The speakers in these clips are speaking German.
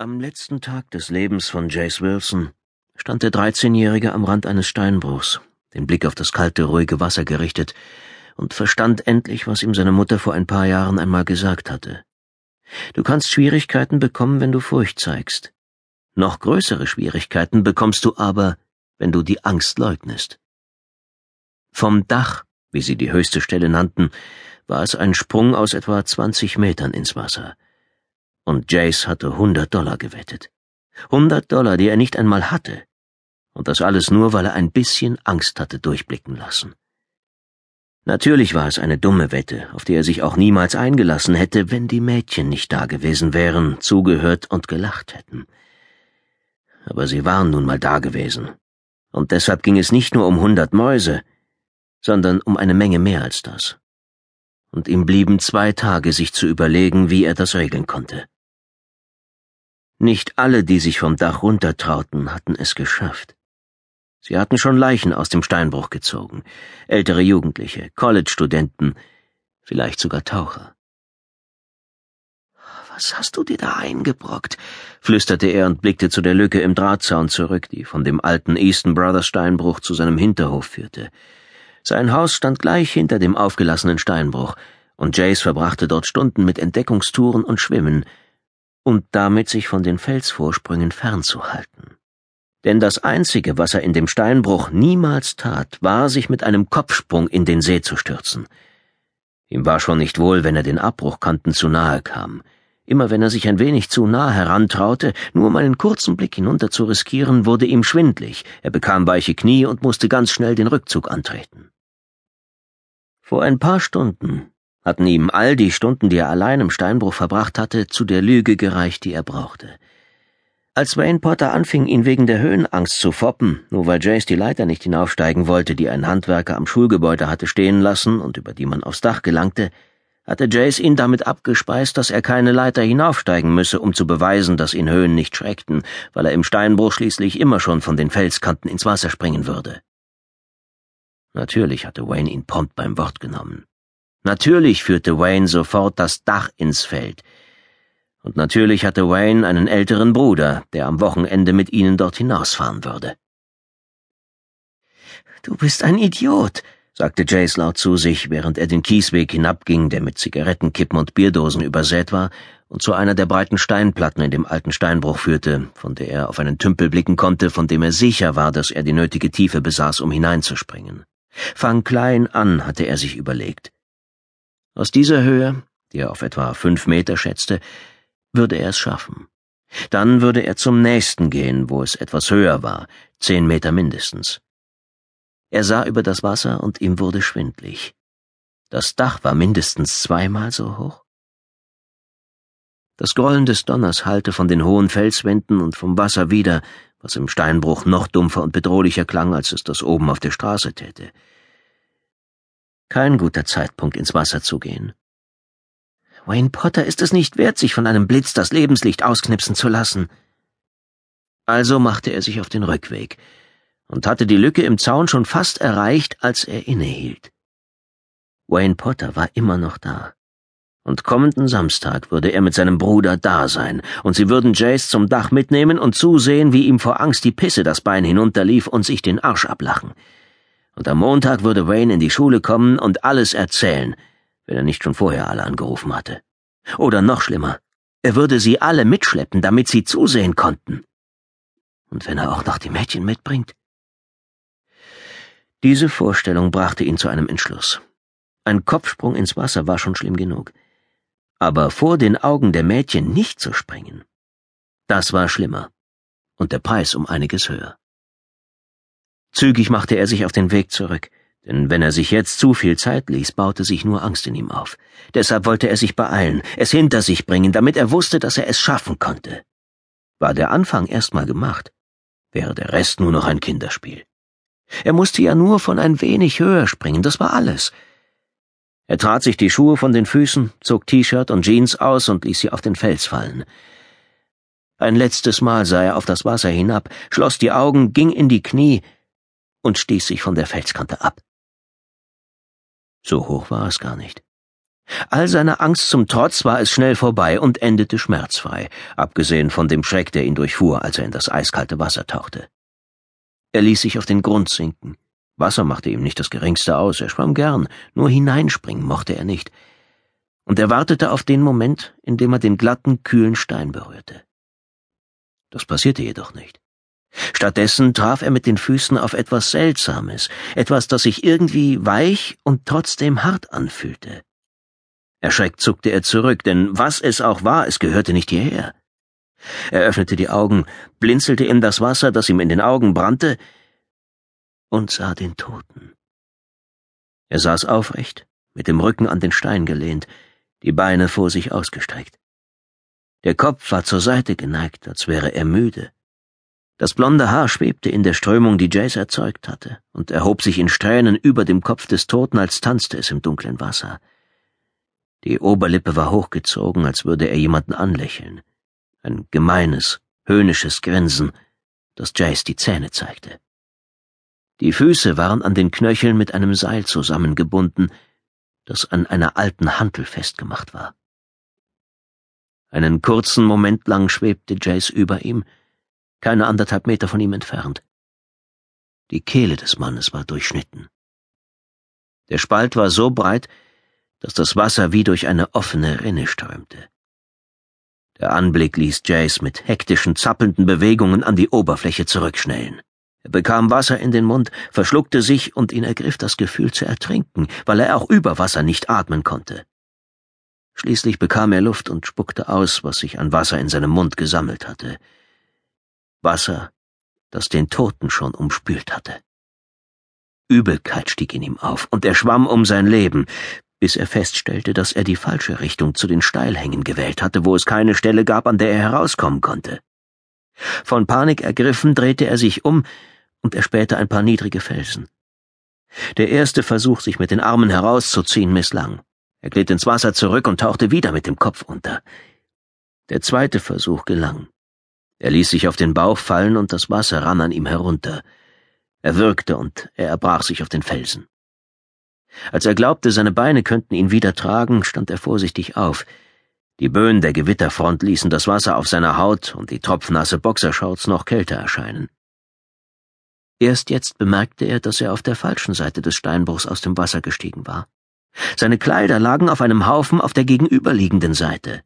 Am letzten Tag des Lebens von Jace Wilson stand der 13-Jährige am Rand eines Steinbruchs, den Blick auf das kalte, ruhige Wasser gerichtet, und verstand endlich, was ihm seine Mutter vor ein paar Jahren einmal gesagt hatte. Du kannst Schwierigkeiten bekommen, wenn du Furcht zeigst. Noch größere Schwierigkeiten bekommst du aber, wenn du die Angst leugnest. Vom Dach, wie sie die höchste Stelle nannten, war es ein Sprung aus etwa 20 Metern ins Wasser und Jace hatte hundert Dollar gewettet. Hundert Dollar, die er nicht einmal hatte. Und das alles nur, weil er ein bisschen Angst hatte durchblicken lassen. Natürlich war es eine dumme Wette, auf die er sich auch niemals eingelassen hätte, wenn die Mädchen nicht da gewesen wären, zugehört und gelacht hätten. Aber sie waren nun mal da gewesen. Und deshalb ging es nicht nur um hundert Mäuse, sondern um eine Menge mehr als das. Und ihm blieben zwei Tage, sich zu überlegen, wie er das regeln konnte. Nicht alle, die sich vom Dach runtertrauten, hatten es geschafft. Sie hatten schon Leichen aus dem Steinbruch gezogen, ältere Jugendliche, College-Studenten, vielleicht sogar Taucher. Was hast du dir da eingebrockt? flüsterte er und blickte zu der Lücke im Drahtzaun zurück, die von dem alten Easton Brothers Steinbruch zu seinem Hinterhof führte. Sein Haus stand gleich hinter dem aufgelassenen Steinbruch, und Jace verbrachte dort Stunden mit Entdeckungstouren und Schwimmen, und damit sich von den Felsvorsprüngen fernzuhalten. Denn das Einzige, was er in dem Steinbruch niemals tat, war, sich mit einem Kopfsprung in den See zu stürzen. Ihm war schon nicht wohl, wenn er den Abbruchkanten zu nahe kam. Immer wenn er sich ein wenig zu nah herantraute, nur um einen kurzen Blick hinunter zu riskieren, wurde ihm schwindlig, er bekam weiche Knie und musste ganz schnell den Rückzug antreten. Vor ein paar Stunden hatten ihm all die Stunden, die er allein im Steinbruch verbracht hatte, zu der Lüge gereicht, die er brauchte. Als Wayne Potter anfing, ihn wegen der Höhenangst zu foppen, nur weil Jace die Leiter nicht hinaufsteigen wollte, die ein Handwerker am Schulgebäude hatte stehen lassen und über die man aufs Dach gelangte, hatte Jace ihn damit abgespeist, dass er keine Leiter hinaufsteigen müsse, um zu beweisen, dass ihn Höhen nicht schreckten, weil er im Steinbruch schließlich immer schon von den Felskanten ins Wasser springen würde. Natürlich hatte Wayne ihn prompt beim Wort genommen. Natürlich führte Wayne sofort das Dach ins Feld. Und natürlich hatte Wayne einen älteren Bruder, der am Wochenende mit ihnen dort hinausfahren würde. Du bist ein Idiot, sagte Jace laut zu sich, während er den Kiesweg hinabging, der mit Zigarettenkippen und Bierdosen übersät war, und zu einer der breiten Steinplatten in dem alten Steinbruch führte, von der er auf einen Tümpel blicken konnte, von dem er sicher war, dass er die nötige Tiefe besaß, um hineinzuspringen. Fang klein an, hatte er sich überlegt. Aus dieser Höhe, die er auf etwa fünf Meter schätzte, würde er es schaffen. Dann würde er zum nächsten gehen, wo es etwas höher war, zehn Meter mindestens. Er sah über das Wasser und ihm wurde schwindlig. Das Dach war mindestens zweimal so hoch. Das Grollen des Donners hallte von den hohen Felswänden und vom Wasser wieder, was im Steinbruch noch dumpfer und bedrohlicher klang, als es das oben auf der Straße täte. Kein guter Zeitpunkt, ins Wasser zu gehen. Wayne Potter ist es nicht wert, sich von einem Blitz das Lebenslicht ausknipsen zu lassen. Also machte er sich auf den Rückweg und hatte die Lücke im Zaun schon fast erreicht, als er innehielt. Wayne Potter war immer noch da. Und kommenden Samstag würde er mit seinem Bruder da sein, und sie würden Jace zum Dach mitnehmen und zusehen, wie ihm vor Angst die Pisse das Bein hinunterlief und sich den Arsch ablachen und am Montag würde Wayne in die Schule kommen und alles erzählen, wenn er nicht schon vorher alle angerufen hatte. Oder noch schlimmer, er würde sie alle mitschleppen, damit sie zusehen konnten. Und wenn er auch noch die Mädchen mitbringt? Diese Vorstellung brachte ihn zu einem Entschluss. Ein Kopfsprung ins Wasser war schon schlimm genug. Aber vor den Augen der Mädchen nicht zu springen, das war schlimmer. Und der Preis um einiges höher. Zügig machte er sich auf den Weg zurück, denn wenn er sich jetzt zu viel Zeit ließ, baute sich nur Angst in ihm auf. Deshalb wollte er sich beeilen, es hinter sich bringen, damit er wusste, dass er es schaffen konnte. War der Anfang erstmal gemacht, wäre der Rest nur noch ein Kinderspiel. Er musste ja nur von ein wenig höher springen, das war alles. Er trat sich die Schuhe von den Füßen, zog T-Shirt und Jeans aus und ließ sie auf den Fels fallen. Ein letztes Mal sah er auf das Wasser hinab, schloss die Augen, ging in die Knie, und stieß sich von der Felskante ab. So hoch war es gar nicht. All seiner Angst zum Trotz war es schnell vorbei und endete schmerzfrei, abgesehen von dem Schreck, der ihn durchfuhr, als er in das eiskalte Wasser tauchte. Er ließ sich auf den Grund sinken. Wasser machte ihm nicht das geringste aus, er schwamm gern, nur hineinspringen mochte er nicht. Und er wartete auf den Moment, in dem er den glatten, kühlen Stein berührte. Das passierte jedoch nicht. Stattdessen traf er mit den Füßen auf etwas Seltsames, etwas, das sich irgendwie weich und trotzdem hart anfühlte. Erschreckt zuckte er zurück, denn was es auch war, es gehörte nicht hierher. Er öffnete die Augen, blinzelte in das Wasser, das ihm in den Augen brannte, und sah den Toten. Er saß aufrecht, mit dem Rücken an den Stein gelehnt, die Beine vor sich ausgestreckt. Der Kopf war zur Seite geneigt, als wäre er müde. Das blonde Haar schwebte in der Strömung, die Jace erzeugt hatte, und erhob sich in Strähnen über dem Kopf des Toten, als tanzte es im dunklen Wasser. Die Oberlippe war hochgezogen, als würde er jemanden anlächeln. Ein gemeines, höhnisches Grinsen, das Jace die Zähne zeigte. Die Füße waren an den Knöcheln mit einem Seil zusammengebunden, das an einer alten Hantel festgemacht war. Einen kurzen Moment lang schwebte Jace über ihm, keine anderthalb Meter von ihm entfernt. Die Kehle des Mannes war durchschnitten. Der Spalt war so breit, dass das Wasser wie durch eine offene Rinne strömte. Der Anblick ließ Jace mit hektischen, zappelnden Bewegungen an die Oberfläche zurückschnellen. Er bekam Wasser in den Mund, verschluckte sich und ihn ergriff das Gefühl zu ertrinken, weil er auch über Wasser nicht atmen konnte. Schließlich bekam er Luft und spuckte aus, was sich an Wasser in seinem Mund gesammelt hatte. Wasser, das den Toten schon umspült hatte. Übelkeit stieg in ihm auf, und er schwamm um sein Leben, bis er feststellte, dass er die falsche Richtung zu den Steilhängen gewählt hatte, wo es keine Stelle gab, an der er herauskommen konnte. Von Panik ergriffen drehte er sich um und erspähte ein paar niedrige Felsen. Der erste Versuch, sich mit den Armen herauszuziehen, misslang. Er glitt ins Wasser zurück und tauchte wieder mit dem Kopf unter. Der zweite Versuch gelang. Er ließ sich auf den Bauch fallen und das Wasser rann an ihm herunter. Er würgte und er erbrach sich auf den Felsen. Als er glaubte, seine Beine könnten ihn wieder tragen, stand er vorsichtig auf. Die Böen der Gewitterfront ließen das Wasser auf seiner Haut und die tropfnasse Boxershorts noch kälter erscheinen. Erst jetzt bemerkte er, dass er auf der falschen Seite des Steinbruchs aus dem Wasser gestiegen war. Seine Kleider lagen auf einem Haufen auf der gegenüberliegenden Seite.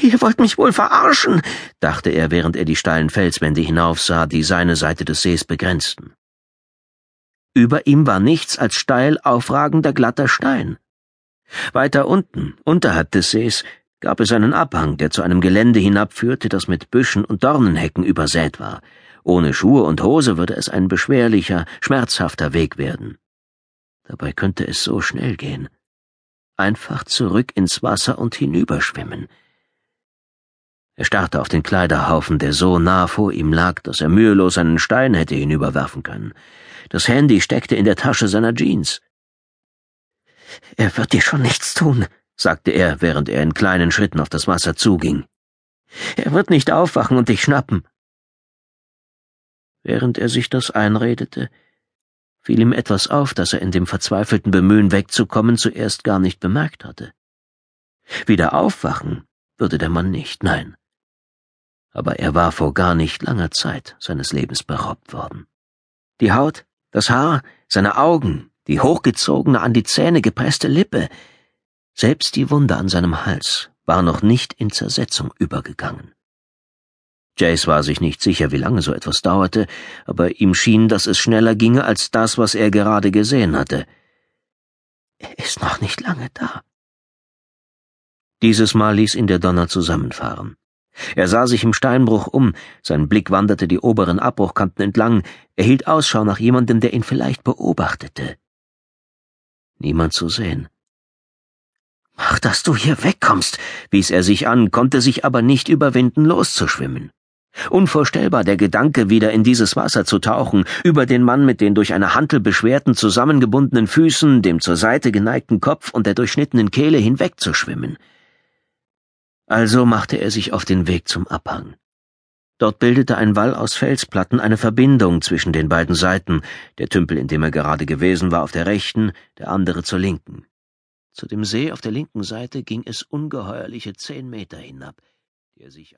Ihr wollt mich wohl verarschen, dachte er, während er die steilen Felswände hinaufsah, die seine Seite des Sees begrenzten. Über ihm war nichts als steil aufragender glatter Stein. Weiter unten, unterhalb des Sees, gab es einen Abhang, der zu einem Gelände hinabführte, das mit Büschen und Dornenhecken übersät war. Ohne Schuhe und Hose würde es ein beschwerlicher, schmerzhafter Weg werden. Dabei könnte es so schnell gehen. Einfach zurück ins Wasser und hinüberschwimmen. Er starrte auf den Kleiderhaufen, der so nah vor ihm lag, dass er mühelos einen Stein hätte hinüberwerfen können. Das Handy steckte in der Tasche seiner Jeans. Er wird dir schon nichts tun, sagte er, während er in kleinen Schritten auf das Wasser zuging. Er wird nicht aufwachen und dich schnappen. Während er sich das einredete, fiel ihm etwas auf, das er in dem verzweifelten Bemühen wegzukommen zuerst gar nicht bemerkt hatte. Wieder aufwachen würde der Mann nicht, nein. Aber er war vor gar nicht langer Zeit seines Lebens beraubt worden. Die Haut, das Haar, seine Augen, die hochgezogene, an die Zähne gepresste Lippe, selbst die Wunde an seinem Hals war noch nicht in Zersetzung übergegangen. Jace war sich nicht sicher, wie lange so etwas dauerte, aber ihm schien, dass es schneller ginge als das, was er gerade gesehen hatte. Er ist noch nicht lange da. Dieses Mal ließ ihn der Donner zusammenfahren. Er sah sich im Steinbruch um, sein Blick wanderte die oberen Abbruchkanten entlang, er hielt Ausschau nach jemandem, der ihn vielleicht beobachtete. Niemand zu sehen. Mach, dass du hier wegkommst, wies er sich an, konnte sich aber nicht überwinden, loszuschwimmen. Unvorstellbar der Gedanke, wieder in dieses Wasser zu tauchen, über den Mann mit den durch eine Hantel beschwerten, zusammengebundenen Füßen, dem zur Seite geneigten Kopf und der durchschnittenen Kehle hinwegzuschwimmen. Also machte er sich auf den Weg zum Abhang. Dort bildete ein Wall aus Felsplatten eine Verbindung zwischen den beiden Seiten, der Tümpel, in dem er gerade gewesen war, auf der rechten, der andere zur linken. Zu dem See auf der linken Seite ging es ungeheuerliche zehn Meter hinab, die er sich